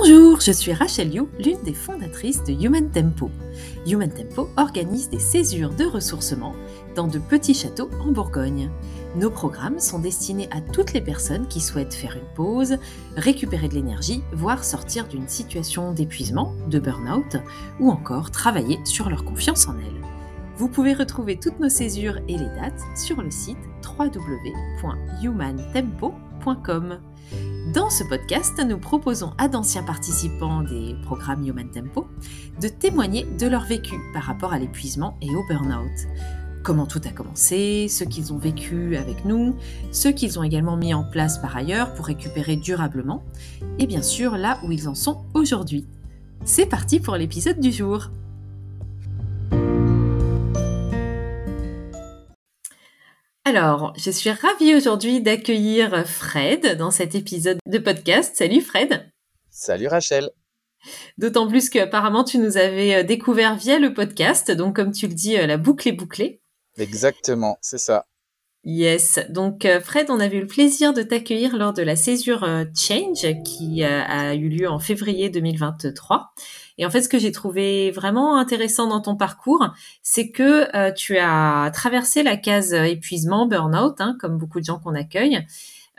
Bonjour, je suis Rachel You, l'une des fondatrices de Human Tempo. Human Tempo organise des césures de ressourcement dans de petits châteaux en Bourgogne. Nos programmes sont destinés à toutes les personnes qui souhaitent faire une pause, récupérer de l'énergie, voire sortir d'une situation d'épuisement, de burn-out, ou encore travailler sur leur confiance en elles. Vous pouvez retrouver toutes nos césures et les dates sur le site www.humantempo.com. Dans ce podcast, nous proposons à d'anciens participants des programmes Human Tempo de témoigner de leur vécu par rapport à l'épuisement et au burn-out. Comment tout a commencé, ce qu'ils ont vécu avec nous, ce qu'ils ont également mis en place par ailleurs pour récupérer durablement, et bien sûr là où ils en sont aujourd'hui. C'est parti pour l'épisode du jour. Alors, je suis ravie aujourd'hui d'accueillir Fred dans cet épisode de podcast. Salut Fred. Salut Rachel. D'autant plus qu'apparemment tu nous avais euh, découvert via le podcast, donc comme tu le dis, euh, la boucle est bouclée. Exactement, c'est ça. Yes, donc euh, Fred, on avait eu le plaisir de t'accueillir lors de la césure Change qui a eu lieu en février 2023. Et en fait, ce que j'ai trouvé vraiment intéressant dans ton parcours, c'est que euh, tu as traversé la case épuisement, burn-out, hein, comme beaucoup de gens qu'on accueille,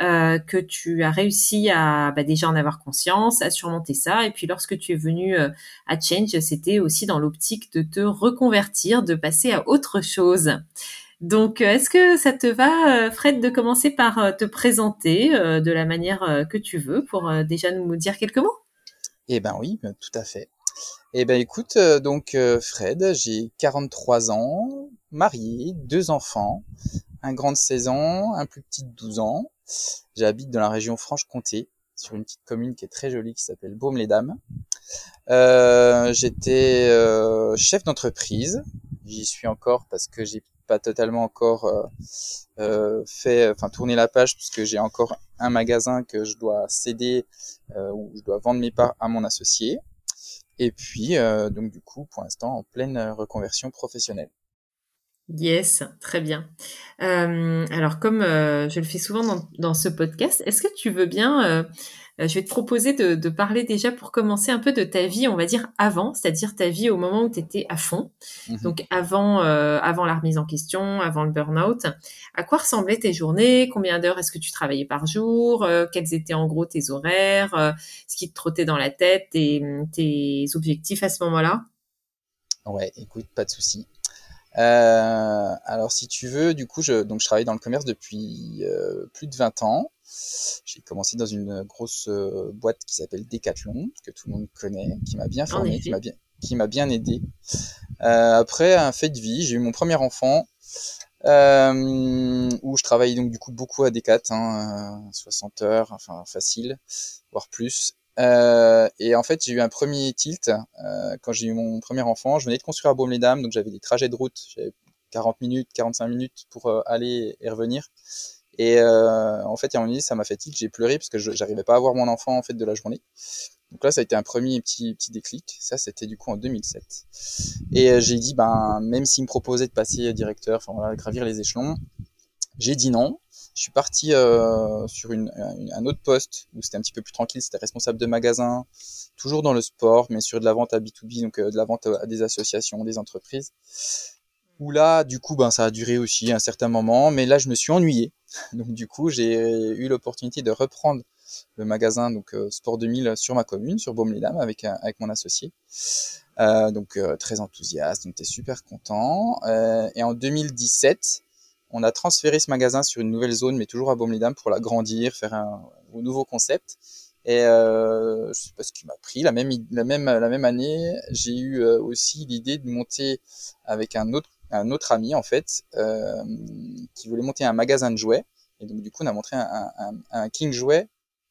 euh, que tu as réussi à bah, déjà en avoir conscience, à surmonter ça. Et puis lorsque tu es venu euh, à Change, c'était aussi dans l'optique de te reconvertir, de passer à autre chose. Donc, est-ce que ça te va, Fred, de commencer par te présenter de la manière que tu veux pour déjà nous dire quelques mots? Eh ben oui, tout à fait. Eh ben écoute, euh, donc euh, Fred, j'ai 43 ans, marié, deux enfants, un grand de 16 ans, un plus petit de 12 ans. J'habite dans la région Franche-Comté, sur une petite commune qui est très jolie qui s'appelle Baume-les-Dames. Euh, J'étais chef d'entreprise, j'y suis encore parce que j'ai pas totalement encore fait, enfin tourné la page puisque j'ai encore un magasin que je dois céder ou je dois vendre mes parts à mon associé. Et puis, euh, donc du coup, pour l'instant, en pleine euh, reconversion professionnelle. Yes, très bien. Euh, alors, comme je le fais souvent dans, ce podcast, est-ce que tu veux bien je vais te proposer de, parler déjà pour commencer un peu de ta vie, on va dire avant, c'est-à-dire ta vie au moment où tu étais à fond. Mhm. Donc avant, euh, avant la remise en question, avant le burn-out. À quoi ressemblaient tes journées? Combien d'heures est-ce que tu travaillais par jour? Euh, Quels étaient en gros tes horaires? Ce qui te trottait dans la tête et tes objectifs à ce moment-là? Ouais, écoute, pas de souci. alors si tu veux, du coup, je, donc je travaille dans le commerce depuis plus de 20 ans. J'ai commencé dans une grosse euh, boîte qui s'appelle Decathlon, que tout le monde connaît, qui m'a bien formé, qui m'a bien, qui m'a bien aidé. Euh, après un fait de vie, j'ai eu mon premier enfant, euh, où je travaillais donc du coup beaucoup à Decat, hein, 60 heures, enfin facile, voire plus. Euh, et en fait, j'ai eu un premier tilt euh, quand j'ai eu mon premier enfant. Je venais de construire à Baume-les-Dames, donc j'avais des trajets de route, j'avais 40 minutes, 45 minutes pour aller et revenir. Et euh, en fait, a un moment ça m'a fait j'ai pleuré parce que j'arrivais pas à voir mon enfant en fait de la journée. Donc là, ça a été un premier petit petit déclic. Ça, c'était du coup en 2007. Et euh, j'ai dit, ben même s'il me proposait de passer directeur, enfin gravir les échelons, j'ai dit non. Je suis parti euh, sur une, un autre poste où c'était un petit peu plus tranquille. C'était responsable de magasin, toujours dans le sport, mais sur de la vente à B2B, donc de la vente à des associations, des entreprises où là, du coup, ben, ça a duré aussi un certain moment, mais là, je me suis ennuyé. Donc, du coup, j'ai eu l'opportunité de reprendre le magasin donc euh, Sport 2000 sur ma commune, sur Baume-les-Dames, avec, avec mon associé. Euh, donc, euh, très enthousiaste, on était super content. et en 2017, on a transféré ce magasin sur une nouvelle zone, mais toujours à Baume-les-Dames, pour l'agrandir, faire un, un nouveau concept. Et je sais pas ce qui m'a pris. La même, la même, la même année, j'ai eu aussi l'idée de monter avec un autre un autre ami en fait euh, qui voulait monter un magasin de jouets et donc du coup on a montré un, un, un King jouet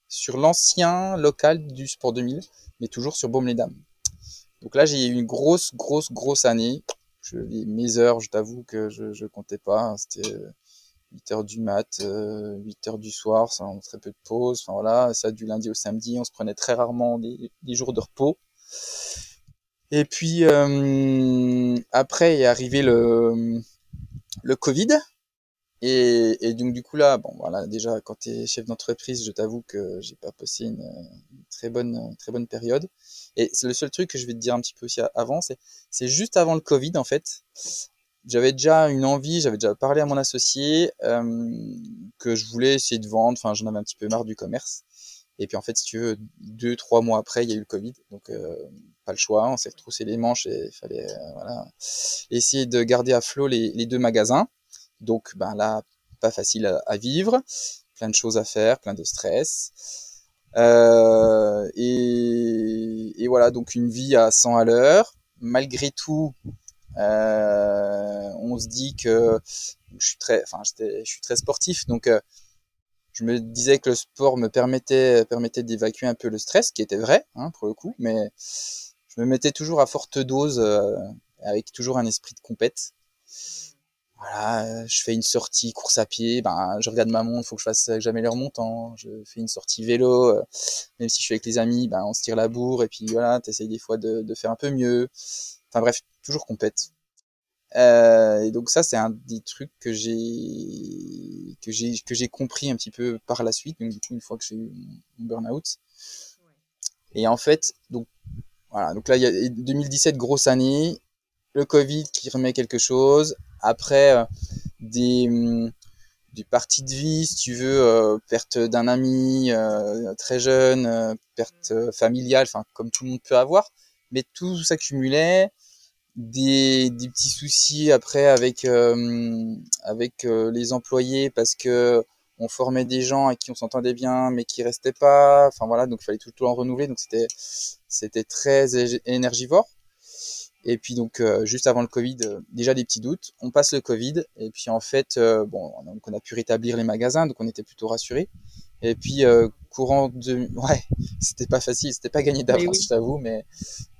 sur l'ancien local du Sport 2000 mais toujours sur Baume-les-Dames. Donc là j'ai eu une grosse grosse grosse année. Je, les, mes heures, je t'avoue que je, je comptais pas. C'était 8 heures du mat, 8 euh, heures du soir, ça, on très peu de pause. Enfin voilà, ça du lundi au samedi, on se prenait très rarement des, des jours de repos. Et puis euh, après est arrivé le, le Covid. Et, et, donc du coup là, bon voilà, déjà quand tu es chef d'entreprise, je t'avoue que j'ai pas passé une, très bonne très bonne période. Et c'est le seul truc que je vais te dire un petit peu aussi avant, c'est c'est juste avant le Covid en fait. J'avais déjà une envie, j'avais déjà parlé à mon associé euh, que je voulais essayer de vendre. Enfin, j'en avais un petit peu marre du commerce. Et puis en fait, si tu veux, deux trois mois après, il y a eu le Covid, donc euh, pas le choix. On s'est retroussé les manches et il fallait euh, voilà, essayer de garder à flot les, deux magasins. Donc ben là, pas facile à, à, vivre, plein de choses à faire, plein de stress. Euh, et, et, voilà, donc une vie à 100 à l'heure. Malgré tout, euh, on se dit que je suis très, enfin, je suis très sportif, donc euh, je me disais que le sport me permettait, d'évacuer un peu le stress, qui était vrai hein, pour le coup, mais je me mettais toujours à forte dose, euh, avec toujours un esprit de compète voilà, je fais une sortie course à pied, ben je regarde ma montre, faut que je fasse jamais leur montant. Je fais une sortie vélo, euh, même si je suis avec les amis, ben on se tire la bourre et puis voilà, t'essayes des fois de, de, faire un peu mieux. Enfin bref, toujours compète. Euh, et donc ça c'est un des trucs que j'ai que j'ai que j'ai compris un petit peu par la suite. Donc du coup une fois que j'ai eu mon burn-out. Et en fait donc voilà. Donc là il y a 2017 grosse année, le Covid qui remet quelque chose, après, euh, des, hum, des parties de vie, si tu veux, euh, perte d'un ami euh, très jeune, perte familiale, enfin comme tout le monde peut avoir, mais tout s'accumulait, des, des petits soucis après avec avec les employés parce que on formait des gens à qui on s'entendait bien mais qui restaient pas. Enfin voilà donc il fallait tout le temps renouveler. Donc c'était c'était très énergivore. Et puis donc euh, juste avant le Covid, euh, déjà des petits doutes. On passe le Covid. Et puis en fait, euh, bon, donc on a pu rétablir les magasins, donc on était plutôt rassurés. Et puis courant de, ouais, c'était pas facile, c'était pas gagné d'avance, oui. je t'avoue, mais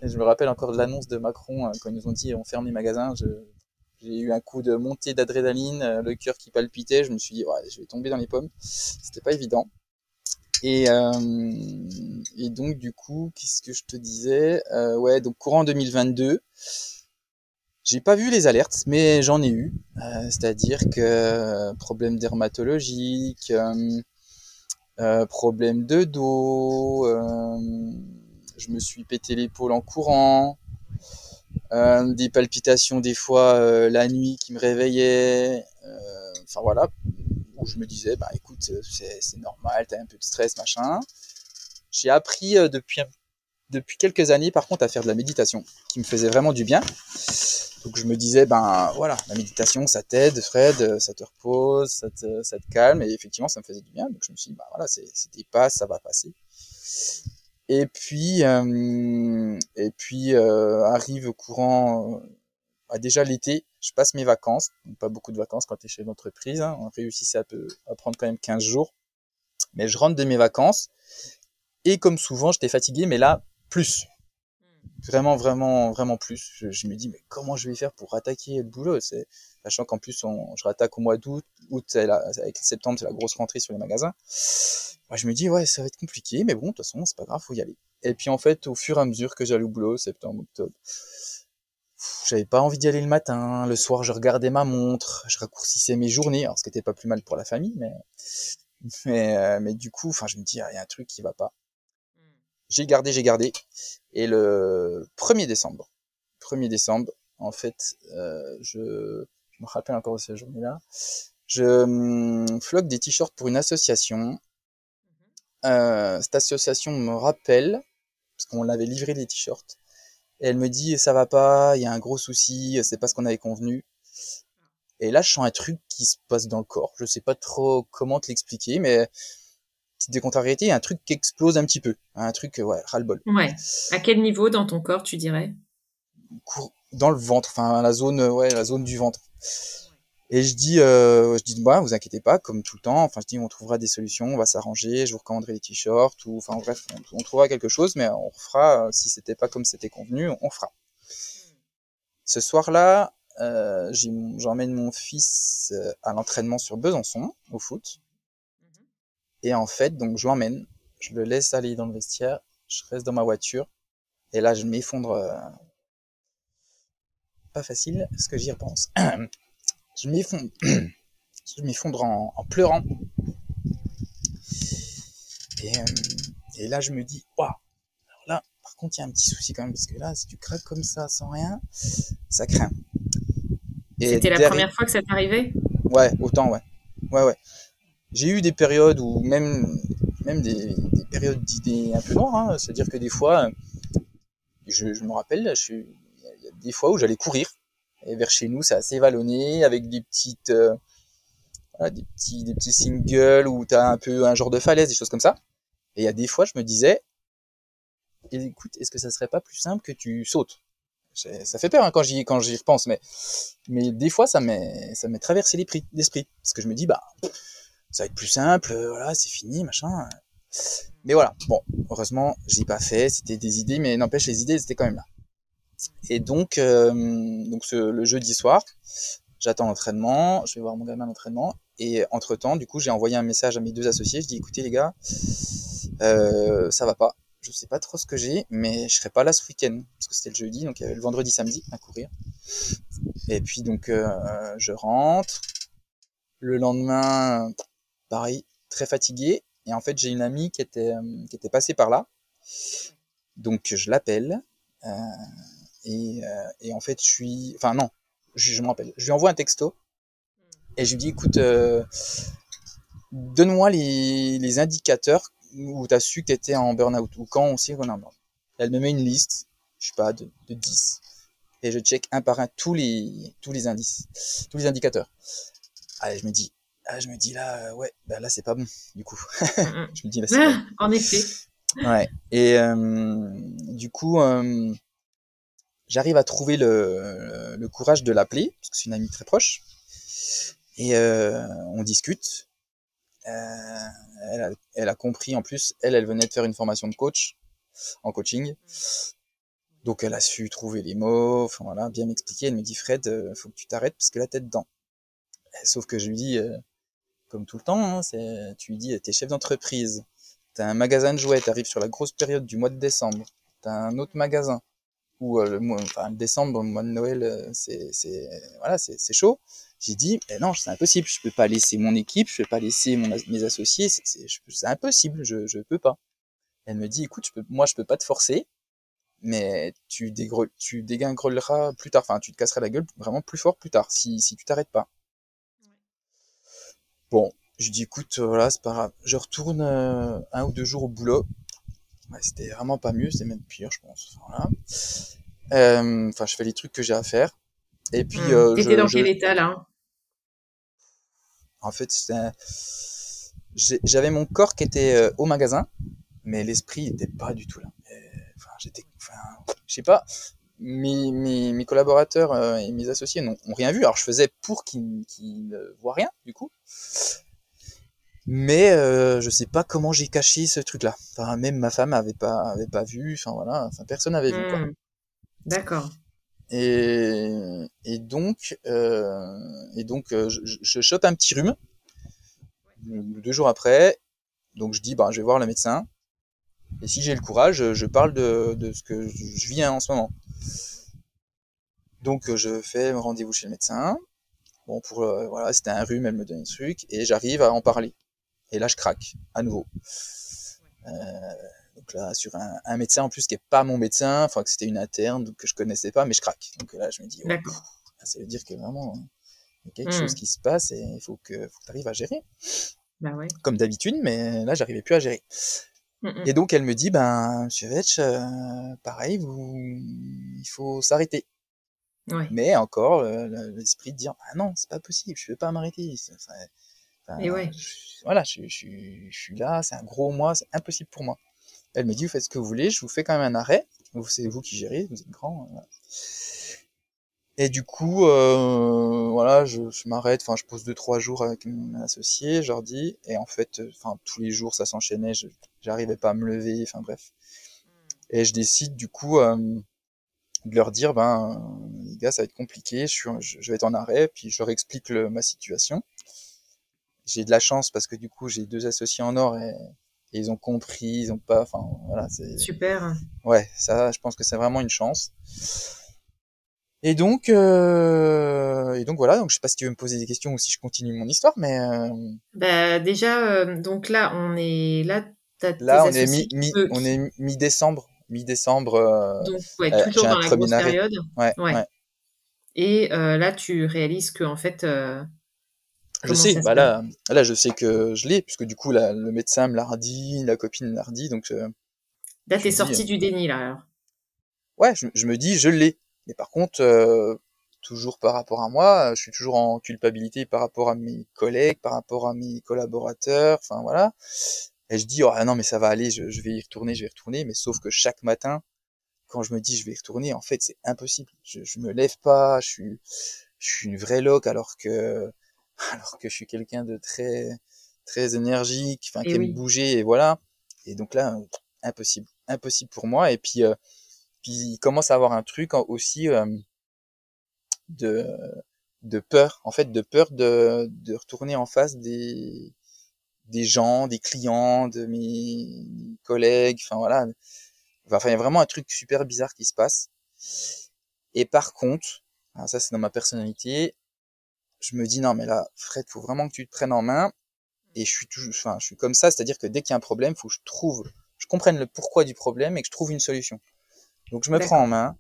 je me rappelle encore de l'annonce de Macron quand ils nous ont dit on ferme les magasins. j'ai eu un coup de montée d'adrénaline, le cœur qui palpitait. Je me suis dit ouais, je vais tomber dans les pommes. C'était pas évident. Et, euh, et donc du coup, qu'est-ce que je te disais? Euh, Ouais, donc courant 2022, j'ai pas vu les alertes, mais j'en ai eu. Euh, C'est-à-dire que euh, problème dermatologique, euh, euh, problème de dos, je me suis pété l'épaule en courant, des palpitations des fois la nuit qui me réveillaient. Enfin voilà, où je me disais, bah écoute, euh, c'est normal, t'as un peu de stress, machin. J'ai appris euh, depuis, depuis quelques années, par contre, à faire de la méditation, qui me faisait vraiment du bien. Donc je me disais, ben voilà, la méditation, ça t'aide, Fred, ça te repose, ça te, ça te calme, et effectivement, ça me faisait du bien. Donc je me suis dit, ben voilà, c'est des passes, ça va passer. Et puis, euh, et puis euh, arrive au courant, bah, déjà l'été, je passe mes vacances, pas beaucoup de vacances quand tu es chef d'entreprise, hein, on réussissait à, peu, à prendre quand même 15 jours, mais je rentre de mes vacances, et comme souvent, j'étais fatigué, mais là, plus. Vraiment, vraiment, vraiment plus. Je, me dis, mais comment je vais faire pour attaquer le boulot c'est Sachant qu'en plus, on, je rattaque au mois d'août, août, avec septembre, c'est la grosse rentrée sur les magasins. Moi, je me dis, ouais, ça va être compliqué, mais bon, de toute façon, c'est pas grave, faut y aller. Et puis, en fait, au fur et à mesure que j'allais au boulot, septembre, octobre, j'avais pas envie d'y aller le matin. Le soir, je regardais ma montre, je raccourcissais mes journées, alors ce qui était pas plus mal pour la famille, mais mais, euh, mais du coup, enfin, je me dis, ah, il y a un truc qui va pas. J'ai gardé, j'ai gardé. Et le 1er décembre, 1er décembre, en fait, euh, je, je me rappelle encore de cette journée-là, je hum, floque des t-shirts pour une association. Euh, cette association me rappelle, parce qu'on avait livré des t-shirts, et elle me dit ça va pas, il y a un gros souci, c'est pas ce qu'on avait convenu. Et là, je sens un truc qui se passe dans le corps. Je sais pas trop comment te l'expliquer, mais petite décontrariété, un truc qui explose un petit peu, un truc ouais, ras-le-bol. Ouais. À quel niveau dans ton corps, tu dirais? Dans le ventre, enfin la zone, ouais, la zone du ventre. Et je dis, euh, je dis, bah, vous inquiétez pas, comme tout le temps. Enfin, je dis, on trouvera des solutions, on va s'arranger. Je vous recommanderai les t-shirts ou, enfin, bref, on, on, trouvera quelque chose, mais on fera. Si c'était pas comme c'était convenu, on fera. Ce soir-là, euh, j'emmène mon fils euh, à l'entraînement sur Besançon au foot. Et en fait, donc, je l'emmène, je le laisse aller dans le vestiaire, je reste dans ma voiture, et là, je m'effondre. Euh... Pas facile, ce que j'y repense. je m'effondre, je m'effondre en, en, pleurant. Et, euh, et, là, je me dis, waouh, alors là, par contre, il y a un petit souci quand même, parce que là, si tu craques comme ça, sans rien, ça craint. C'était la première fois que ça t'arrivait Ouais, autant, ouais. Ouais, ouais. J'ai eu des périodes où même, même des, des périodes d'idées un peu noires, hein, c'est-à-dire que des fois, je, me rappelle, il y a des fois où j'allais courir, et vers chez nous, c'est assez vallonné, avec des petites, euh, des petits singles où t'as un peu un genre de falaise, des choses comme ça. Et il y a des fois, je me disais, écoute, est-ce que ça serait pas plus simple que tu sautes? Ça fait peur hein, quand j'y quand j'y repense, mais mais des fois, ça m'est ça m'est traversé l'esprit. Parce que je me dis bah ça va être plus simple, voilà, c'est fini, machin. Mais voilà, bon, heureusement, j'ai pas fait, c'était des idées, mais n'empêche, les idées, elles étaient quand même là. Et donc, euh, donc ce, le jeudi soir, j'attends l'entraînement, je vais voir mon gamin à l'entraînement, et entre temps, du coup, j'ai envoyé un message à mes deux associés. Je dis, écoutez les gars, euh, ça va pas. Je sais pas trop ce que j'ai, mais je serai pas là ce week-end parce que c'était le jeudi, donc il y avait le vendredi, samedi à courir. Et puis donc euh, je rentre. Le lendemain, pareil, très fatigué. Et en fait, j'ai une amie qui était qui était passée par là, donc je l'appelle. Euh, et, euh, et en fait, je suis, enfin non, je, je me rappelle, je lui envoie un texto et je lui dis, écoute, euh, donne-moi les, les indicateurs où tu as su que tu étais en burn-out ou quand on sait en Elle me met une liste, je sais pas, de, de 10. Et je check un par un tous les, tous les indices, tous les indicateurs. Allez, je me dis, ah, je me dis là, ouais, bah là c'est pas bon, du coup. je me dis là c'est pas bon. En effet. Ouais. Et euh, du coup, euh, j'arrive à trouver le, le courage de l'appeler, parce que c'est une amie très proche. Et euh, on discute. Euh, elle, a, elle, a, compris en plus, elle, elle venait de faire une formation de coach, en coaching. Donc elle a su trouver les mots, enfin voilà, bien m'expliquer. Elle me dit Fred, euh, faut que tu t'arrêtes parce que là t'es dedans. Sauf que je lui dis, euh, comme tout le temps, hein, tu lui dis, t'es chef d'entreprise, t'as un magasin de jouets, t'arrives sur la grosse période du mois de décembre, t'as un autre magasin, où euh, le mois, enfin, décembre, le mois de Noël, euh, c'est, voilà, c'est, chaud. J'ai dit, mais non, c'est impossible, je peux pas laisser mon équipe, je peux pas laisser mes associés, c'est, impossible, je, je peux pas. Elle me dit, écoute, je moi, je peux pas te forcer, mais tu, dégre, tu plus tard, enfin, tu te casseras la gueule vraiment plus fort plus tard, si tu t'arrêtes pas. Bon, je dis, écoute, voilà, c'est pas grave. Je retourne euh, un ou deux jours au boulot. Ouais, c'était vraiment pas mieux, c'était même pire, je pense. Voilà. Euh, enfin, je fais les trucs que j'ai à faire. Et puis. Mmh. Euh, T'étais dans je... quel état là En fait, j'avais mon corps qui était euh, au magasin, mais l'esprit était pas du tout là. Enfin, j'étais, enfin, je sais pas. Mes, mes, mes collaborateurs euh, et mes associés n'ont rien vu. Alors, je faisais pour qu'ils qu ne voient rien, du coup. Mais euh, je sais pas comment j'ai caché ce truc-là. Enfin, même ma femme avait pas avait pas vu. Enfin voilà, enfin personne n'avait vu quoi. Mmh. D'accord. Et, et donc, euh, et donc euh, je, je chope un petit rhume deux jours après. Donc je dis, bah, je vais voir le médecin. Et si j'ai le courage, je parle de, de ce que je vis en ce moment. Donc je fais rendez-vous chez le médecin. Bon, pour euh, voilà, c'était un rhume, elle me donne un truc, et j'arrive à en parler. Et là, je craque à nouveau. Euh, donc là, sur un, un, médecin en plus qui est pas mon médecin, enfin que c'était une interne que je connaissais pas, mais je craque. Donc là, je me dis, ouais, ça veut dire que vraiment il y a quelque mmh. chose qui se passe et il faut que, faut que tu arrives à gérer. Bah ouais. Comme d'habitude, mais là, j'arrivais plus à gérer. Mmh. Et donc, elle me dit, ben, Monsieur Vetch, euh, pareil, vous, il faut s'arrêter. Ouais. Mais encore, euh, l'esprit de dire, ah non, c'est pas possible, je vais pas m'arrêter. Et ouais. Je, voilà, je, je, je, suis là, c'est un gros mois, c'est impossible pour moi. Elle me dit, vous faites ce que vous voulez, je vous fais quand même un arrêt. C'est vous qui gérez, vous êtes grand. Voilà. Et du coup, euh, voilà, je, je m'arrête, enfin, je pose deux trois jours avec mon associé, je leur dis, et en fait, enfin, tous les jours, ça s'enchaînait, j'arrivais pas à me lever, enfin bref. Et je décide du coup euh, de leur dire, ben, les gars, ça va être compliqué, je, suis, je, je vais être en arrêt, puis je leur explique le, ma situation. J'ai de la chance parce que du coup, j'ai deux associés en or et, et ils ont compris, ils ont pas, enfin, voilà, c'est super. Ouais, ça, je pense que c'est vraiment une chance. Et donc, euh, et donc voilà. Donc je sais pas si tu veux me poser des questions ou si je continue mon histoire, mais euh, Bah déjà, euh, donc là, on est là. Là on est mi, mi- on est mi-décembre, mi-décembre. euh, donc ouais, toujours dans la grosse période. ouais, Ouais. ouais. Et là, tu réalises que en fait, Je sais, bah là, là je sais que je l'ai, puisque du coup la- le médecin me l'a redit, la copine me l'a redit, donc Là, t'es sorti du déni là. Alors. ouais, je, je me dis je l'ai. Mais par contre, euh, toujours par rapport à moi, je suis toujours en culpabilité par rapport à mes collègues, par rapport à mes collaborateurs, enfin voilà. Et je dis oh ah non mais ça va aller, je, je vais y retourner, je vais y retourner, mais sauf que chaque matin, quand je me dis je vais y retourner, en fait c'est impossible. Je, je me lève pas, je suis, je suis une vraie loque alors que, alors que je suis quelqu'un de très, très énergique, enfin qui aime oui. bouger et voilà. Et donc là, euh, impossible, impossible pour moi. Et puis, euh, il commence à avoir un truc aussi de, peur, en fait, de peur de, retourner en face des, gens, des clients, de mes collègues, enfin voilà. Enfin, il y a vraiment un truc super bizarre qui se passe. Et par contre, ça c'est dans ma personnalité, je me dis non mais là, Fred, faut vraiment que tu te prennes en main. Et je suis je suis comme ça, c'est-à-dire que dès qu'il y a un problème, faut que je trouve, je comprenne le pourquoi du problème et que je trouve une solution. Donc je me prends en main,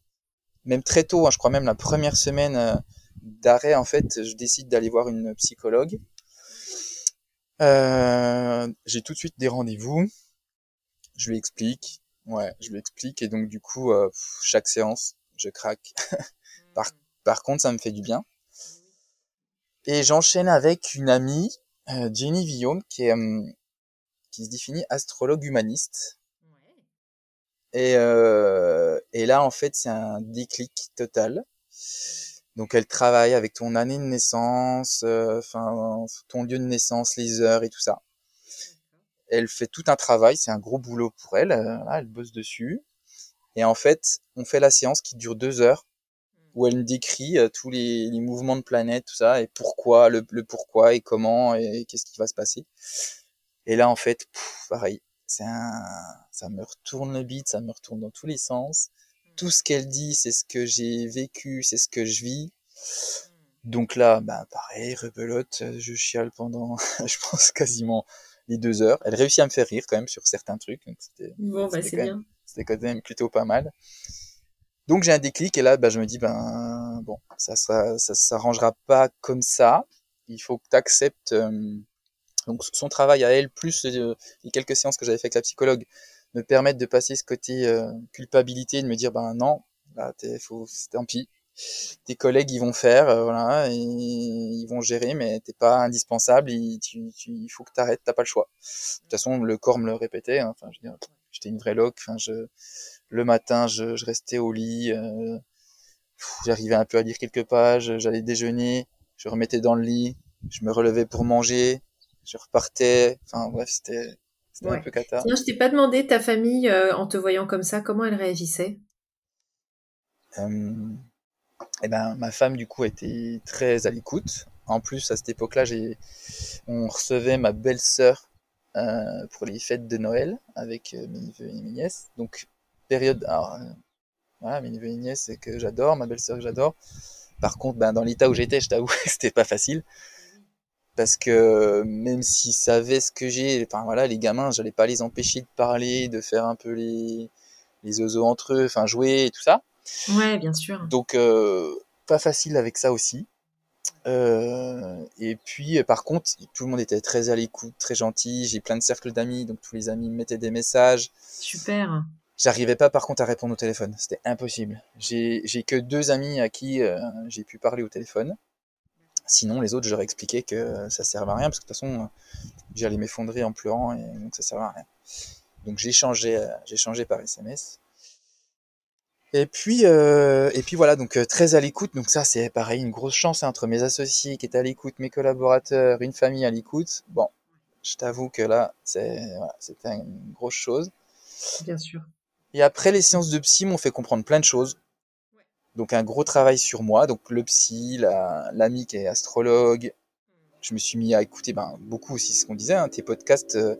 même très tôt, hein, je crois même la première semaine euh, d'arrêt, en fait, je décide d'aller voir une psychologue. Euh, j'ai tout de suite des rendez-vous, je lui explique, ouais, je lui explique, et donc du coup, euh, chaque séance, je craque. Par, par contre, ça me fait du bien. Et j'enchaîne avec une amie, Jenny Villaume, qui est, euh, qui se définit astrologue humaniste. Et, euh, et là, en fait, c'est un déclic total. Donc, elle travaille avec ton année de naissance, euh, enfin, ton lieu de naissance, les heures et tout ça. Elle fait tout un travail, c'est un gros boulot pour elle. euh, elle bosse dessus. Et en fait, on fait la séance qui dure deux heures, où elle décrit euh, tous les, mouvements de planète, tout ça, et pourquoi, le, pourquoi et comment et qu'est-ce qui va se passer. Et là, en fait, pareil, c'est un, ça me retourne le bide, ça me retourne dans tous les sens. Tout ce qu'elle dit, c'est ce que j'ai vécu, c'est ce que je vis. Donc là, bah, pareil, rebelote, euh, je chiale pendant, je pense, quasiment les deux heures. Elle réussit à me faire rire quand même sur certains trucs, donc c'était, Bon, bah c'est quand bien. même, c'était quand même plutôt pas mal. Donc j'ai un déclic et là, bah, je me dis, ben bon, ça, ça, ça s'arrangera pas comme ça. Il faut que tu acceptes donc son travail à elle, plus euh, les quelques séances que j'avais fait avec la psychologue, me permettent de passer ce côté euh, culpabilité, de me dire, ben non, là, t'es, faut, tant pis. Tes collègues, ils vont faire, euh, voilà, et ils vont gérer, mais t'es pas indispensable, et tu, tu, il faut que t'arrêtes, t'as pas le choix. De toute façon, le corps me le répétait, hein, enfin, j'étais une vraie loque, enfin, je, le matin, je, je restais au lit, euh, j'arrivais un peu à lire quelques pages, j'allais déjeuner, je remettais dans le lit, je me relevais pour manger, je repartais, enfin bref, c'était c'était un Ouais. peu cata. Sinon, je t'ai pas demandé ta famille euh, en te voyant comme ça, comment elle réagissait? Euh, et ben ma femme du coup était très à l'écoute. En plus à cette époque-là, j'ai on recevait ma belle-sœur euh, pour les fêtes de Noël avec euh, mes neveux et mes nièces. Donc période alors voilà, mes neveux et nièces c'est que j'adore, ma belle-sœur que j'adore. Par contre, ben dans l'état où j'étais, je t'avoue, c'était pas facile parce que même s'ils savaient ce que j'ai, enfin voilà, les gamins, j'allais pas les empêcher de parler, de faire un peu les les oiseaux entre eux, enfin jouer et tout ça. Ouais, bien sûr. Donc euh, pas facile avec ça aussi. Euh, et puis par contre, tout le monde était très à l'écoute, très gentil. J'ai plein de cercles d'amis, donc tous les amis me mettaient des messages. Super. J'arrivais pas par contre à répondre au téléphone, c'était impossible. J'ai j'ai que deux amis à qui euh, j'ai pu parler au téléphone. Sinon, les autres, je leur expliquais que ça servait à rien, parce que de toute façon, j'allais m'effondrer en pleurant, et donc ça servait à rien. Donc j'ai changé, j'ai changé par SMS. Et puis, euh, et puis voilà, donc euh, très à l'écoute. Donc ça, c'est pareil, une grosse chance hein, entre mes associés qui étaient à l'écoute, mes collaborateurs, une famille à l'écoute. Bon, je t'avoue que là, c'est, voilà, c'était une grosse chose. Bien sûr. Et après, les séances de psy m'ont fait comprendre plein de choses. Donc un gros travail sur moi, donc le psy, la, l'ami qui est astrologue. Je me suis mis à écouter ben, beaucoup aussi ce qu'on disait, hein, tes podcasts euh,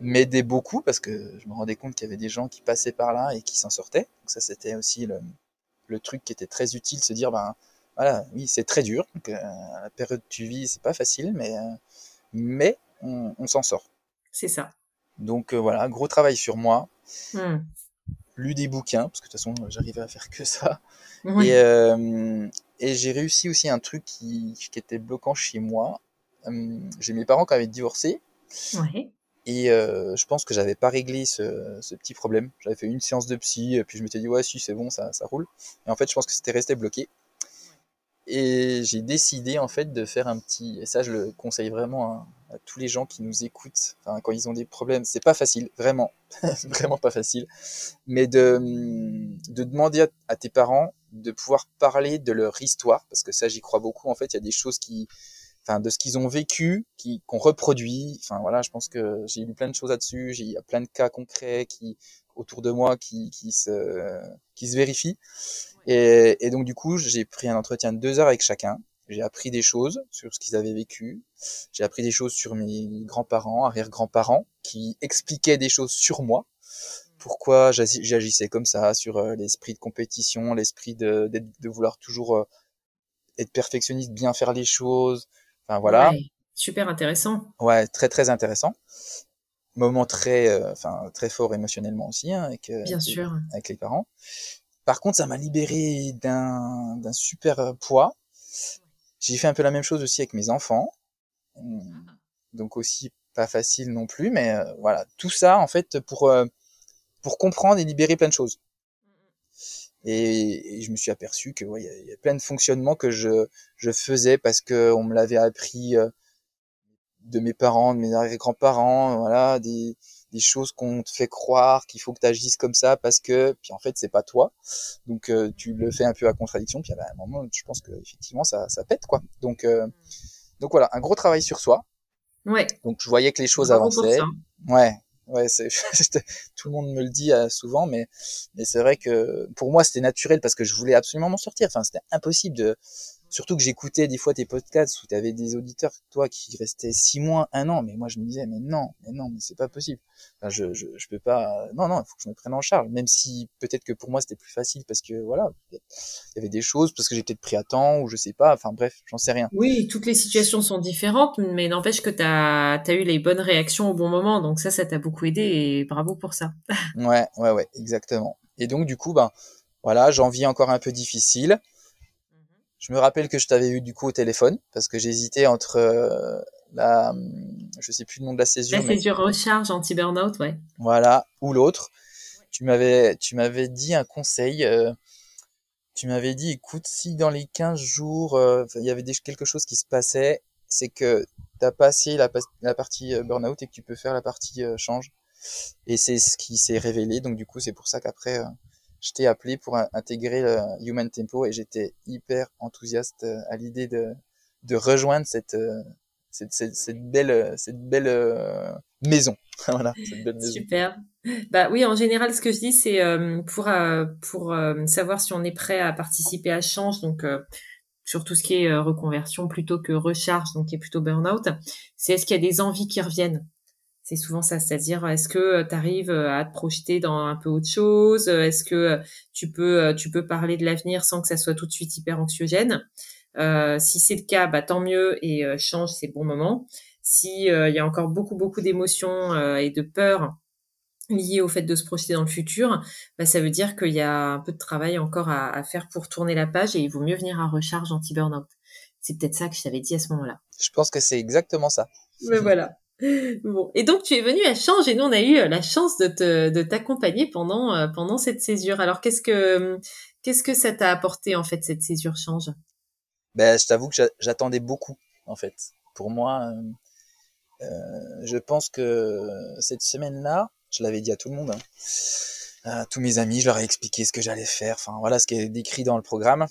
m'aidaient beaucoup parce que je me rendais compte qu'il y avait des gens qui passaient par là et qui s'en sortaient. Donc ça c'était aussi le, le truc qui était très utile, se dire, ben voilà, oui, c'est très dur. Donc, la période que tu vis, c'est pas facile, mais, mais on, s'en sort. C'est ça. Donc voilà, gros travail sur moi. Hmm. Lu des bouquins, parce que de toute façon, j'arrivais à faire que ça. Et, euh, et j'ai réussi aussi un truc qui, qui était bloquant chez moi. Hum, j'ai mes parents qui avaient divorcé. Et euh, je pense que j'avais pas réglé ce, ce petit problème. J'avais fait une séance de psy, et puis je m'étais dit, ouais, si, c'est bon, ça, ça roule. Et en fait, je pense que c'était resté bloqué. Et j'ai décidé, en fait, de faire un petit. Et ça, je le conseille vraiment à, tous les gens qui nous écoutent. Quand ils ont des problèmes, c'est pas facile, vraiment. vraiment pas facile. Mais de, hum, de demander à, à tes parents de pouvoir parler de leur histoire, parce que ça, j'y crois beaucoup. En fait, il y a des choses qui, enfin, de ce qu'ils ont vécu, qui qu'on reproduit. Enfin, voilà, je pense que j'ai lu plein de choses là-dessus. Il y a plein de cas concrets qui autour de moi qui, qui se qui se vérifient. Et, et donc du coup, j'ai pris un entretien de deux heures avec chacun. J'ai appris des choses sur ce qu'ils avaient vécu. J'ai appris des choses sur mes grands-parents, arrière-grands-parents, qui expliquaient des choses sur moi pourquoi j'agissais comme ça, sur euh, l'esprit de compétition, l'esprit de, de, vouloir toujours euh, être perfectionniste, bien faire les choses. Enfin voilà. super intéressant. Ouais, très très intéressant. Moment très, euh, enfin très fort émotionnellement aussi hein, avec, bien sûr. avec les parents. Par contre, ça m'a libéré d'un d'un super poids. J'ai fait un peu la même chose aussi avec mes enfants. Hum, donc aussi pas facile non plus, mais voilà, tout ça en fait pour pour comprendre et libérer plein de choses. Et, je me suis aperçu que ouais, il y, a plein de fonctionnements que je, je faisais parce que on me l'avait appris euh, de mes parents, de mes grands-parents, voilà, des, des choses qu'on te fait croire qu'il faut que tu agisses comme ça parce que puis en fait c'est pas toi. Donc euh, tu le fais un peu à contradiction puis à un moment je pense que effectivement ça ça pète quoi. Donc euh, donc voilà, un gros travail sur soi. Ouais. Donc je voyais que les choses avançaient. Ouais, ouais, c'est tout le monde me le dit euh, souvent, mais mais c'est vrai que pour moi c'était naturel parce que je voulais absolument m'en sortir. Enfin, c'était impossible de Surtout que j'écoutais des fois tes podcasts où tu avais des auditeurs, toi, qui restaient six mois, un an, mais moi je me disais, mais non, mais non, mais c'est pas possible. Enfin, je, je, je peux pas, non, non, il faut que je me prenne en charge, même si peut-être que pour moi c'était plus facile parce que voilà, il y avait des choses, parce que j'ai peut-être pris à temps, ou je sais pas, enfin bref, j'en sais rien. Oui, toutes les situations sont différentes, mais n'empêche que tu as, as eu les bonnes réactions au bon moment, donc ça, ça t'a beaucoup aidé et bravo pour ça. ouais, ouais, ouais, exactement. Et donc du coup, ben, voilà, janvier encore un peu difficile. Je me rappelle que je t'avais eu du coup au téléphone parce que j'hésitais entre euh, la, je sais plus le nom de la césure. La césure recharge anti-burnout, ouais. Voilà, ou l'autre. Tu m'avais, tu m'avais dit un conseil. Euh, tu m'avais dit, écoute, si dans les 15 jours, euh, il y avait des, quelque chose qui se passait, c'est que tu as passé la, la partie burnout et que tu peux faire la partie change. Et c'est ce qui s'est révélé. Donc du coup, c'est pour ça qu'après, je t'ai appelé pour intégrer le Human Tempo et j'étais hyper enthousiaste euh, à l'idée de, de rejoindre cette, euh, cette, cette, belle, cette belle euh, maison. voilà, cette belle maison. Super. Bah oui, en général, ce que je dis, c'est pour pour savoir si on est prêt à participer à Change, donc sur tout ce qui est reconversion plutôt que recharge, donc qui est plutôt burn-out, c'est est-ce qu'il y a des envies qui reviennent? C'est souvent ça, c'est-à-dire est-ce que euh, tu arrives euh, à te projeter dans un peu autre chose euh, Est-ce que tu peux tu peux parler de l'avenir sans que ça soit tout de suite hyper anxiogène? Euh, Si c'est le cas, bah tant mieux et change ces bons moments. Si il y a encore beaucoup beaucoup d'émotions et de peurs liées au fait de se projeter dans le futur, bah ça veut dire qu'il y a un peu de travail encore à, à, faire pour tourner la page et il vaut mieux venir à recharge anti-burnout. C'est peut-être ça que je t'avais dit à ce moment-là. Je pense que c'est exactement ça. Mais voilà. Bon. Et donc tu es venu à Change et nous on a eu euh, la chance de te de t'accompagner pendant euh, pendant cette césure. Alors qu'est-ce que qu'est-ce que ça t'a apporté en fait cette césure Change? Ben je t'avoue que j'attendais beaucoup en fait. Pour moi, euh, je pense que cette semaine-là, je l'avais dit à tout le monde, hein, à tous mes amis, je leur ai expliqué ce que j'allais faire. Enfin voilà ce qui est décrit dans le programme.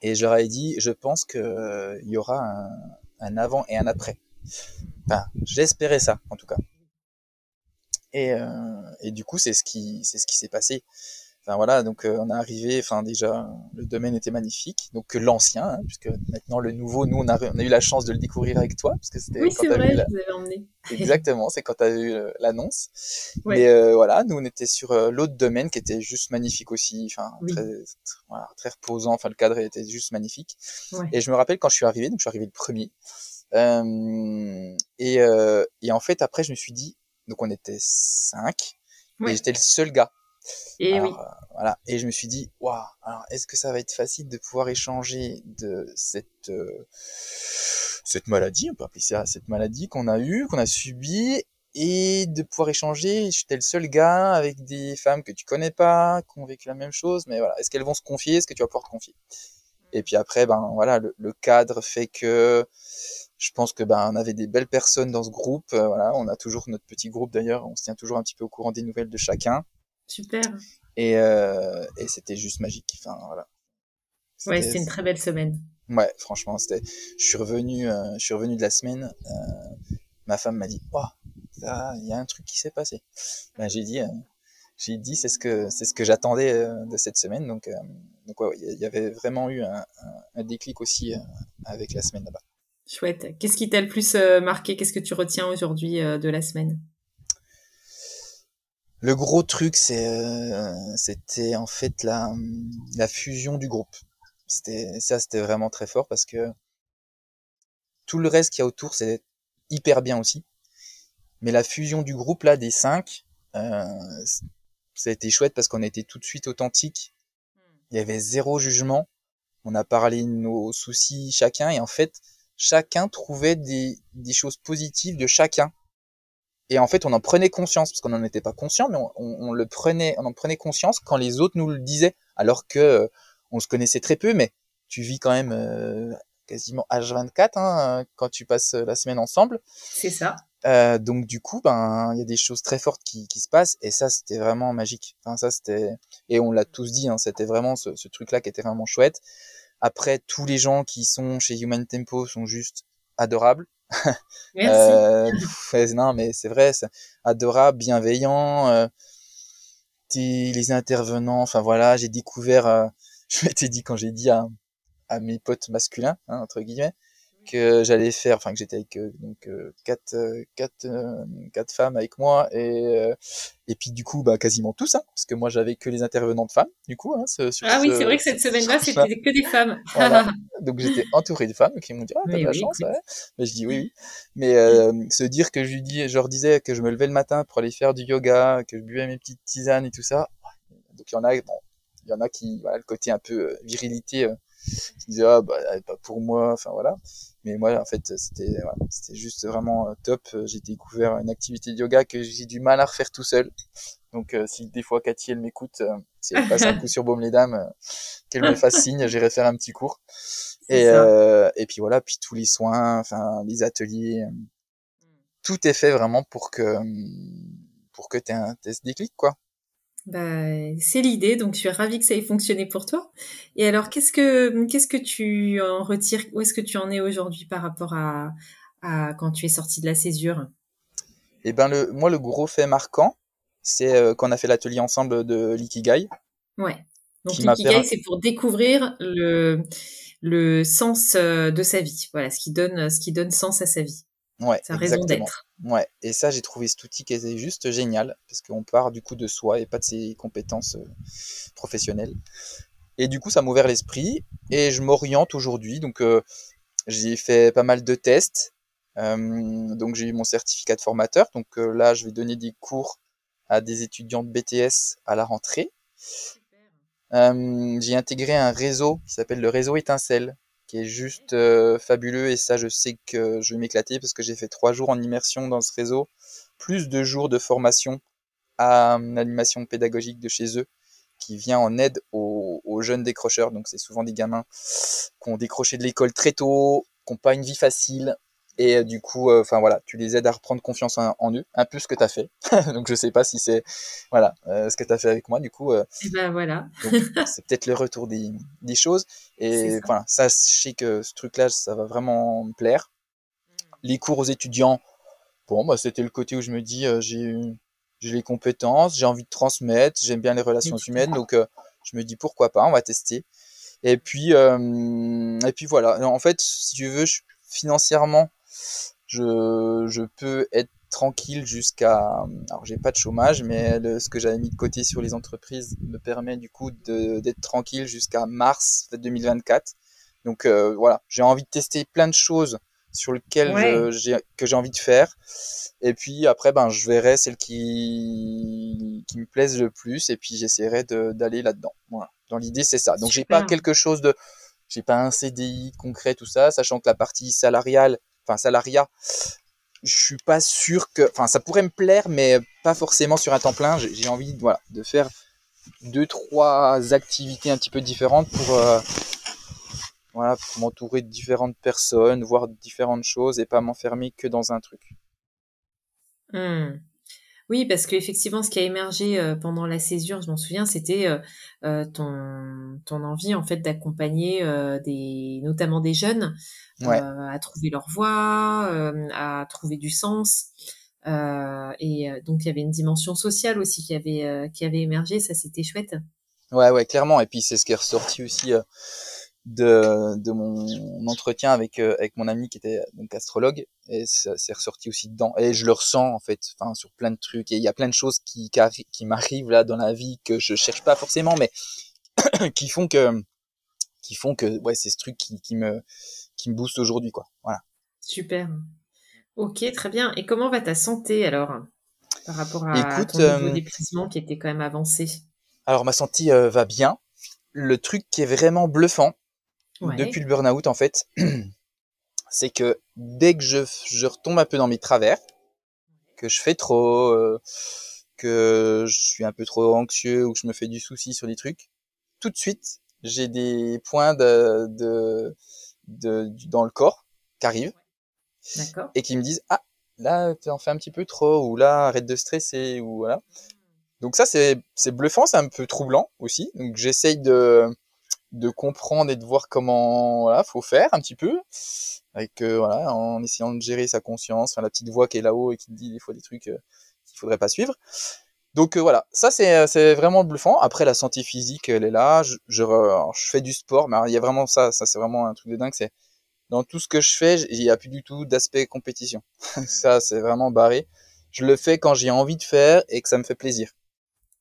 Et je leur ai dit, je pense que il y aura un, un avant et un après. Enfin, j'espérais ça, en tout cas. Et, euh, et du coup, c'est ce qui, c'est ce qui s'est passé. Enfin voilà, donc euh, on est arrivé, enfin déjà le domaine était magnifique, donc l'ancien, hein, puisque maintenant le nouveau, nous on a, on a eu la chance de le découvrir avec toi, parce que c'était oui, c'est vrai, je vous avais emmené. Exactement, c'est quand tu as eu euh, l'annonce. Mais euh, voilà, nous on était sur l'autre domaine qui était juste magnifique aussi, enfin très, voilà, très reposant, enfin le cadre était juste magnifique. Et je me rappelle quand je suis arrivé, donc je suis arrivé le premier, et, et en fait après je me suis dit, donc on était cinq, et j'étais le seul gars. Et oui. Euh, voilà. Et je me suis dit, waouh, alors est-ce que ça va être facile de pouvoir échanger de cette euh, cette maladie, on peut appeler ça cette maladie qu'on a eue, qu'on a subie, et de pouvoir échanger? J'étais le seul gars avec des femmes que tu connais pas, qui ont vécu la même chose, mais voilà, est-ce qu'elles vont se confier, est-ce que tu vas pouvoir te confier? Et puis après, ben voilà, le, le, cadre fait que je pense que ben on avait des belles personnes dans ce groupe. Euh, voilà, on a toujours notre petit groupe d'ailleurs, on se tient toujours un petit peu au courant des nouvelles de chacun. Super. Et, euh, et c'était juste magique. Enfin, voilà. Ouais, c'était une très belle semaine. Ouais, franchement, c'était. Je suis revenu, euh, je suis revenu de la semaine. Euh, ma femme m'a dit, waouh, il y a un truc qui s'est passé. Ben, j'ai dit, euh, j'ai dit, c'est ce que, c'est ce que j'attendais euh, de cette semaine. Donc, euh, donc ouais, il y avait vraiment eu un, un, un déclic aussi avec la semaine là-bas. Chouette. Qu'est-ce qui t'a le plus marqué? Qu'est-ce que tu retiens aujourd'hui de la semaine? Le gros truc, c'est, euh, c'était en fait la, la fusion du groupe. C'était ça, c'était vraiment très fort parce que tout le reste qu'il y a autour, c'est hyper bien aussi. Mais la fusion du groupe là, des cinq, euh, ça a été chouette parce qu'on a été tout de suite authentique. Il y avait zéro jugement. On a parlé de nos soucis chacun et en fait, chacun trouvait des, des choses positives de chacun et en fait, on en prenait conscience, parce qu'on n'en était pas conscient, mais on, on, le prenait, on en prenait conscience quand les autres nous le disaient, alors que euh, on se connaissait très peu, mais tu vis quand même euh, quasiment H24 hein, quand tu passes la semaine ensemble. C'est ça. Euh, donc du coup, ben il y a des choses très fortes qui, qui se passent, et ça c'était vraiment magique. Enfin ça c'était, et on l'a tous dit, hein, c'était vraiment ce, ce truc-là qui était vraiment chouette. Après, tous les gens qui sont chez Human Tempo sont juste adorables. Merci. euh, non, mais c'est vrai, c'est adorable, bienveillant. Euh, les intervenants, enfin voilà, j'ai découvert, euh, je m'étais dit quand j'ai dit à, à mes potes masculins, hein, entre guillemets, que j'allais faire, enfin que j'étais avec euh, donc euh, quatre, euh, quatre, quatre femmes avec moi et et puis du coup bah quasiment tous, hein, parce que moi j'avais que les intervenantes femmes du coup. Hein, ce, ah oui, c'est vrai que cette semaine-là c'était que des femmes. Voilà. donc j'étais entouré de femmes qui m'ont dit ah t'as de la chance, ouais. Mais je dis oui, oui. Mais euh, se dire que je lui dis, je leur disais que je me levais le matin pour aller faire du yoga, que je buvais mes petites tisanes et tout ça. Donc il y en a, bon, il y en a qui, voilà, le côté un peu virilité qui disaient ah bah pas pour moi enfin voilà mais moi en fait c'était c'était juste vraiment euh, top. J'ai découvert une activité de yoga que j'ai du mal à refaire tout seul. Donc euh, si des fois Cathy elle m'écoute euh, si elle passe un coup sur Baume les dames euh, qu'elle me fasse signe j'irai faire un petit cours. Et et puis voilà puis tous les soins enfin les ateliers tout est fait vraiment pour que pour que tu aies un test déclic quoi bah, c'est l'idée, donc je suis ravie que ça ait fonctionné pour toi. Et alors, qu'est-ce que qu'est-ce que tu en retires Où est-ce que tu en es aujourd'hui par rapport à, à quand tu es sorti de la césure? Eh ben, le, moi, le gros fait marquant, c'est euh, qu'on a fait l'atelier ensemble de l'ikigai. Ouais. Donc l'ikigai, c'est pour découvrir le le sens euh, de sa vie. Voilà, ce qui donne ce qui donne sens à sa vie. Ouais, sa raison d'être. Ouais, et ça, j'ai trouvé cet outil qui était juste génial, parce qu'on part du coup de soi et pas de ses compétences euh, professionnelles. Et du coup, ça m'a ouvert l'esprit, et je m'oriente aujourd'hui. Donc, euh, j'ai fait pas mal de tests. Euh, donc, j'ai eu mon certificat de formateur. Donc là, je vais donner des cours à des étudiants de BTS à la rentrée. j'ai intégré un réseau qui s'appelle le réseau Étincelle, qui est juste euh, fabuleux et ça je sais que je vais m'éclater parce que j'ai fait trois jours en immersion dans ce réseau, plus de jours de formation à l'animation pédagogique de chez eux qui vient en aide aux, aux jeunes décrocheurs. Donc c'est souvent des gamins qui ont décroché de l'école très tôt, qui n'ont pas une vie facile, et euh, du coup euh, enfin voilà tu les aides à reprendre confiance en, eux un peu ce que tu as fait donc je sais pas si c'est voilà euh, ce que tu as fait avec moi du coup et ben voilà c'est peut-être le retour des, des choses et ça. voilà ça je sais que ce truc là ça va vraiment me plaire les cours aux étudiants bon bah c'était le côté où je me dis j'ai j'ai les compétences, j'ai envie de transmettre, j'aime bien les relations humaines, donc je me dis pourquoi pas, on va tester. Et puis, et puis voilà. En fait, si tu veux, financièrement, je, je peux être tranquille jusqu'à alors j'ai pas de chômage mais ce que j'avais mis de côté sur les entreprises me permet du coup d'être tranquille jusqu'à mars 2024 donc euh, voilà. J'ai envie de tester plein de choses sur lesquelles j'ai que j'ai envie de faire. Et puis après ben je verrai celles qui qui me plaisent le plus et puis j'essaierai d'aller là dedans voilà. Dans l'idée c'est ça. Donc j'ai pas quelque chose de j'ai pas un CDI concret tout ça sachant que la partie salariale enfin salariat je suis pas sûr que, enfin, ça pourrait me plaire, mais pas forcément sur un temps plein. J'ai envie, de faire deux, trois activités un petit peu différentes pour, euh, voilà, pour m'entourer de différentes personnes, voir différentes choses et pas m'enfermer que dans un truc. Hmm. Oui, parce qu'effectivement, ce qui a émergé euh, pendant la césure, je m'en souviens, c'était euh, euh, ton, ton envie en fait d'accompagner des, notamment des jeunes, à trouver leur voie, à trouver du sens. et donc il y avait une dimension sociale aussi qui avait qui avait émergé, ça c'était chouette. Ouais, ouais, clairement. Et puis c'est ce qui est ressorti aussi de, de mon entretien avec euh, avec mon ami qui était donc astrologue. Et ça s'est ressorti aussi dedans. Et je le ressens en fait enfin sur plein de trucs. Et il y a plein de choses qui qui, qui m'arrivent là dans la vie que je cherche pas forcément mais qui font que qui font que ouais c'est ce truc qui, qui me qui me booste aujourd'hui quoi. Voilà. Super. Ok très bien. Et comment va ta santé alors par rapport à Écoute, ton niveau euh, d'épuisement qui était quand même avancé? alors ma santé euh, va bien. Le truc qui est vraiment bluffant depuis le burn-out en fait, c'est que dès que je, je retombe un peu dans mes travers, que je fais trop, euh, que je suis un peu trop anxieux ou que je me fais du souci sur des trucs, tout de suite j'ai des points de, de, de, dans le corps qui arrivent et qui me disent ah là tu en fais un petit peu trop ou là arrête de stresser ou voilà. Donc ça c'est c'est bluffant, c'est un peu troublant aussi. Donc j'essaye de de comprendre et de voir comment voilà faut faire un petit peu. Avec euh, voilà en essayant de gérer sa conscience enfin la petite voix qui est là-haut et qui dit des fois des trucs euh, qu'il faudrait pas suivre. Donc euh, voilà. Ça c'est c'est vraiment bluffant. Après la santé physique elle est là. Je je, je fais du sport mais il y a vraiment ça ça c'est vraiment un truc de dingue. C'est dans tout ce que je fais il y a plus du tout d'aspect compétition. Ça c'est vraiment barré. Je le fais quand j'ai envie de faire et que ça me fait plaisir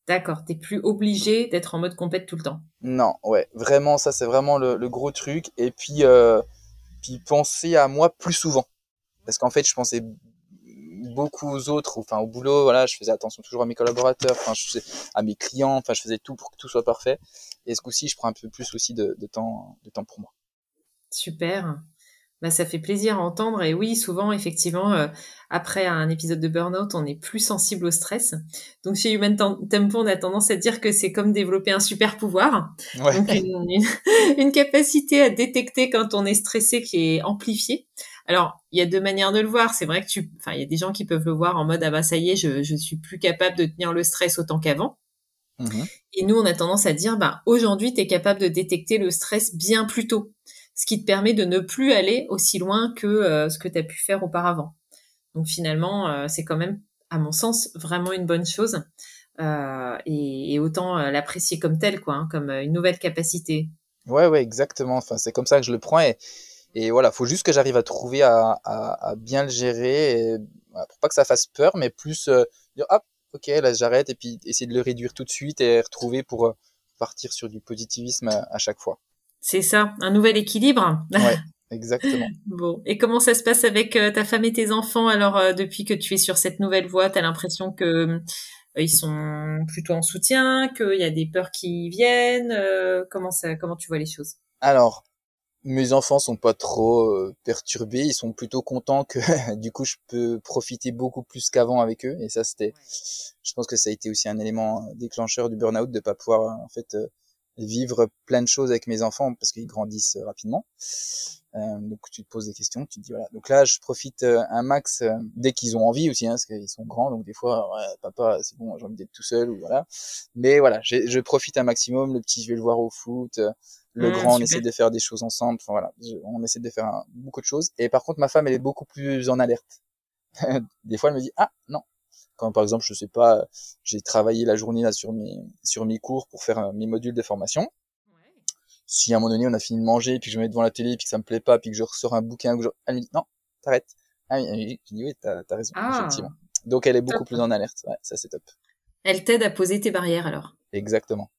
D'accord, t'es plus obligé d'être en mode compète tout le temps. Non, ouais, vraiment, ça c'est vraiment le, gros truc. Et puis, euh, puis penser à moi plus souvent, parce qu'en fait, je pensais beaucoup aux autres, enfin au boulot, voilà, je faisais attention toujours à mes collaborateurs, enfin je faisais à mes clients, enfin je faisais tout pour que tout soit parfait. Et ce coup-ci, je prends un peu plus aussi de, de temps, de temps pour moi. Super. Bah, ça fait plaisir à entendre. Et oui, souvent, effectivement, euh, après un épisode de burn-out, on est plus sensible au stress. Donc, chez Human Tempo, on a tendance à dire que c'est comme développer un super pouvoir. Donc, une, une, capacité à détecter quand on est stressé qui est amplifiée. Alors, il y a deux manières de le voir. C'est vrai que tu, enfin, il y a des gens qui peuvent le voir en mode, ah bah, ça y est, je, je suis plus capable de tenir le stress autant qu'avant. Mmh Et nous, on a tendance à dire, bah, aujourd'hui, tu es capable de détecter le stress bien plus tôt ce qui te permet de ne plus aller aussi loin que euh, ce que tu as pu faire auparavant. Donc finalement, euh, c'est quand même, à mon sens, vraiment une bonne chose. Euh, et, autant l'apprécier comme tel, quoi, hein, comme une nouvelle capacité. Ouais, ouais, exactement. C'est comme ça que je le prends. Et, voilà, faut juste que j'arrive à trouver à, bien le gérer, pas que ça fasse peur, mais plus dire, hop, ok, là j'arrête, et puis essayer de le réduire tout de suite et retrouver pour partir sur du positivisme à chaque fois. C'est ça, un nouvel équilibre. Ouais, exactement. bon, et comment ça se passe avec euh, ta femme et tes enfants alors euh, depuis que tu es sur cette nouvelle voie, t'as l'impression que euh, ils sont plutôt en soutien, qu'il y a des peurs qui viennent, comment ça comment tu vois les choses? Alors, mes enfants sont pas trop perturbés, ils sont plutôt contents que du coup je peux profiter beaucoup plus qu'avant avec eux. Et ça c'était je pense que ça a été aussi un élément déclencheur du burn-out de pas pouvoir en fait vivre plein de choses avec mes enfants parce qu'ils grandissent euh, rapidement. Euh, donc tu te poses des questions, tu te dis voilà. Donc là, je profite euh, un max euh, dès qu'ils ont envie aussi, hein, parce qu'ils sont grands. Donc des fois, ouais, papa, c'est bon, j'ai envie d'être tout seul ou voilà. Mais voilà, je profite un maximum. Le petit, je vais le voir au foot. Le mmh, grand, on essaie de faire des choses ensemble. Enfin voilà, on essaie de faire beaucoup de choses. Et par contre, ma femme, elle est beaucoup plus en alerte. des fois, elle me dit ah non, quand par exemple, je sais pas, j'ai travaillé la journée là sur mes sur mes cours pour faire mes modules de formation. Si à un moment donné on a fini de manger, puis que je me mets devant la télé, puis que ça me plaît pas, puis que je ressors un bouquin, que je... elle me dit non, t'arrêtes. Ah oui, dis oui, t'as as raison, ah. effectivement. Donc elle est beaucoup plus en alerte. Ouais, ça c'est top. Elle t'aide à poser tes barrières alors. Exactement.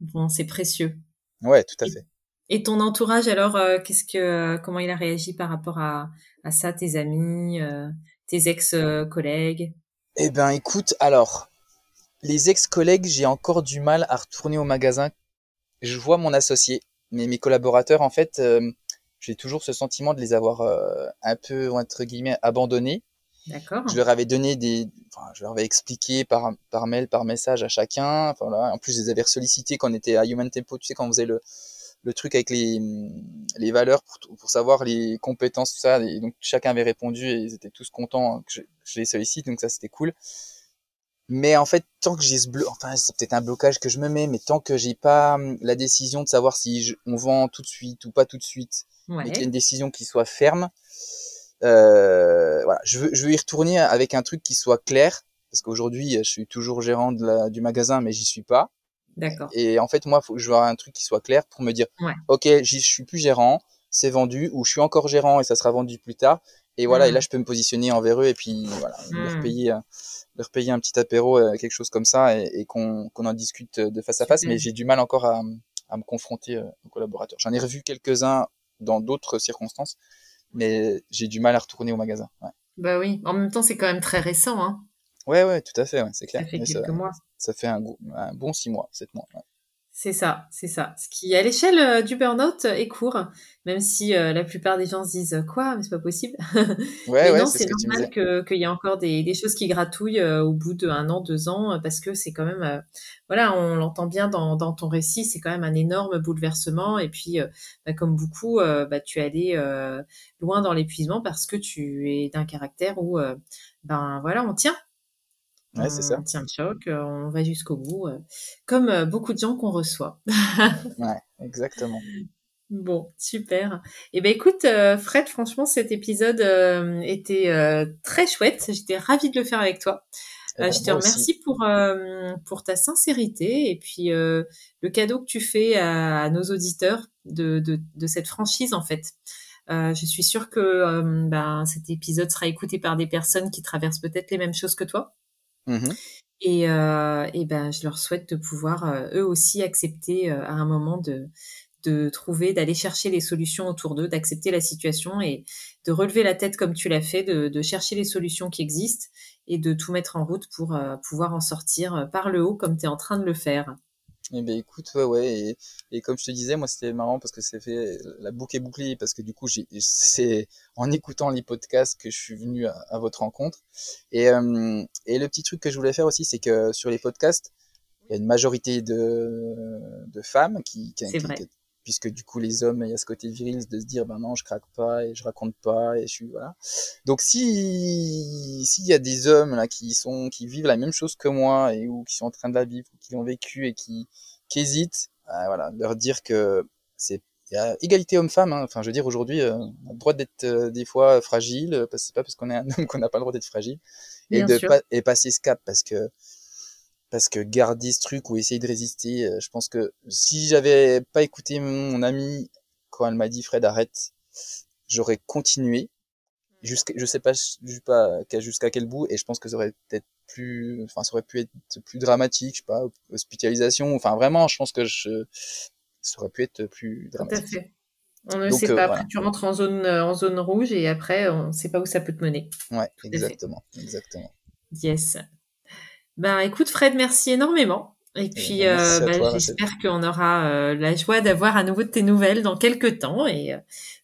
Bon, c'est précieux. Ouais, tout à fait. Et ton entourage alors, euh, qu'est-ce que, comment il a réagi par rapport à, à ça, tes amis, euh, tes ex-collègues Eh ben, écoute, alors, les ex-collègues, j'ai encore du mal à retourner au magasin. Je vois mon associé, mais mes collaborateurs, en fait, euh, j'ai toujours ce sentiment de les avoir un peu entre guillemets abandonnés D'accord. Je leur avais donné des, enfin, je leur avais expliqué par, par mail, par message à chacun. Enfin, là, en plus, je les avais sollicités quand on était à Human Tempo, tu sais, quand on faisait le, le truc avec les, les valeurs pour, pour savoir les compétences, tout ça. Et donc, chacun avait répondu et ils étaient tous contents que je, je les sollicite. Donc, ça, c'était cool. Mais en fait, tant que j'ai ce bleu, enfin, c'est peut-être un blocage que je me mets, mais tant que j'ai pas hum, la décision de savoir si on vend tout de suite ou pas tout de suite, ouais. mais qu'il y a une décision qui soit ferme, euh, voilà, je veux, je veux y retourner avec un truc qui soit clair, parce qu'aujourd'hui, je suis toujours gérant de la, du magasin, mais j'y suis pas. D'accord. Et en fait, moi, faut que je veux un truc qui soit clair pour me dire, ouais. ok, j'y suis plus gérant, c'est vendu, ou je suis encore gérant et ça sera vendu plus tard. Et voilà, mmh. et là, je peux me positionner envers eux et puis voilà, mmh. leur payer, leur payer un petit apéro, euh, quelque chose comme ça, et, et qu'on en discute de face à face. Mmh. Mais j'ai du mal encore à, à me confronter euh, aux collaborateurs. J'en ai revu quelques-uns dans d'autres circonstances, mais j'ai du mal à retourner au magasin. Ouais. Bah oui, en même temps, c'est quand même très récent. Hein. Ouais, ouais, tout à fait, ouais, c'est clair. Ça fait quelques ça, mois. Ça fait un, un, bon six mois, sept mois. Ouais. C'est ça, c'est ça. Ce qui, à l'échelle euh, du burn-out, est court, même si euh, la plupart des gens se disent quoi, mais c'est pas possible? Ouais, mais ouais, non, c'est normal qu'il que y ait encore des, des choses qui gratouillent euh, au bout d'un an, deux ans, parce que c'est quand même, euh, voilà, on l'entend bien dans, dans ton récit, c'est quand même un énorme bouleversement. Et puis, euh, bah, comme beaucoup, bah, tu es allé loin dans l'épuisement parce que tu es d'un caractère où, ben voilà, on tient. Ouais, c'est ça. On tient le choc, on va jusqu'au bout, comme beaucoup de gens qu'on reçoit. ouais, exactement. Bon, super. Eh ben écoute, euh, Fred, franchement, cet épisode euh, était euh, très chouette. J'étais ravie de le faire avec toi. Eh ben, je te remercie pour pour ta sincérité et puis le cadeau que tu fais à, à nos auditeurs de, de, de cette franchise en fait. je suis sûre que ben, cet épisode sera écouté par des personnes qui traversent peut-être les mêmes choses que toi. Mmh. Et, euh, et ben, je leur souhaite de pouvoir euh, eux aussi accepter euh, à un moment de, de trouver, d'aller chercher les solutions autour d'eux, d'accepter la situation et de relever la tête comme tu l'as fait, de, de, chercher les solutions qui existent et de tout mettre en route pour euh, pouvoir en sortir par le haut comme tu es en train de le faire. Eh ben écoute, ouais, ouais, et, et comme je te disais, moi c'était marrant parce que c'est fait la boucle est bouclée parce que du coup c'est en écoutant les podcasts que je suis venu à, à votre rencontre. Et, euh, et le petit truc que je voulais faire aussi, c'est que sur les podcasts, il y a une majorité de, de femmes qui, qui, qui- puisque du coup les hommes, il y a ce côté viril de se dire ben non, je craque pas et je raconte pas et je suis voilà. Donc si s'il y a des hommes là qui sont qui vivent la même chose que moi et ou qui sont en train de la vivre, ou qui l'ont vécu et qui qui hésitent, euh, voilà, leur dire que c'est il y a égalité homme-femme. Hein. Enfin, je veux dire aujourd'hui, euh, on a le droit d'être euh, des fois fragile, parce que c'est pas parce qu'on est un homme qu'on n'a pas le droit d'être fragile et Bien de sûr. pas et passer ce cap parce que parce que garder ce truc ou essayer de résister, euh, je pense que si j'avais pas écouté mon, amie quand elle m'a dit Fred arrête, j'aurais continué jusqu'à je sais pas je sais pas qu'à- jusqu'à quel bout et je pense que ça aurait peut-être plus enfin ça aurait pu être plus dramatique, je sais pas, hospitalisation, enfin vraiment je pense que je ça aurait pu être plus Tout à dramatique. fait. On ne Donc, sait euh, pas. voilà. Après, tu rentres en zone, euh, en zone rouge et après, on ne sait pas où ça peut te mener. Ouais, Tout exactement, exactement. Yes. Ben, écoute, Fred, merci énormément. Et puis, ben, euh, ben, j'espère qu'on aura euh, la joie d'avoir à nouveau de tes nouvelles dans quelques temps et euh,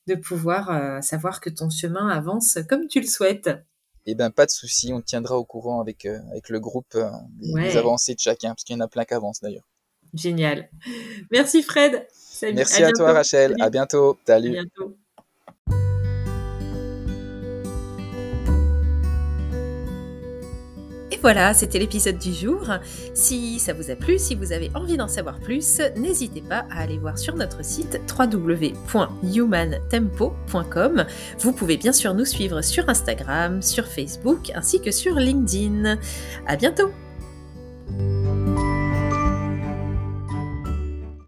de pouvoir savoir que ton chemin avance comme tu le souhaites. Eh ben pas de souci, on te tiendra au courant avec avec le groupe des, Ouais. avancées de chacun parce qu'il y en a plein qui avancent d'ailleurs. Génial. Merci, Fred. Salut. Merci à, toi. Rachel, Salut. à bientôt. À Salut. bientôt. Voilà, c'était l'épisode du jour. Si ça vous a plu, si vous avez envie d'en savoir plus, n'hésitez pas à aller voir sur notre site www.humantempo.com. Vous pouvez bien sûr nous suivre sur Instagram, sur Facebook ainsi que sur LinkedIn. À bientôt!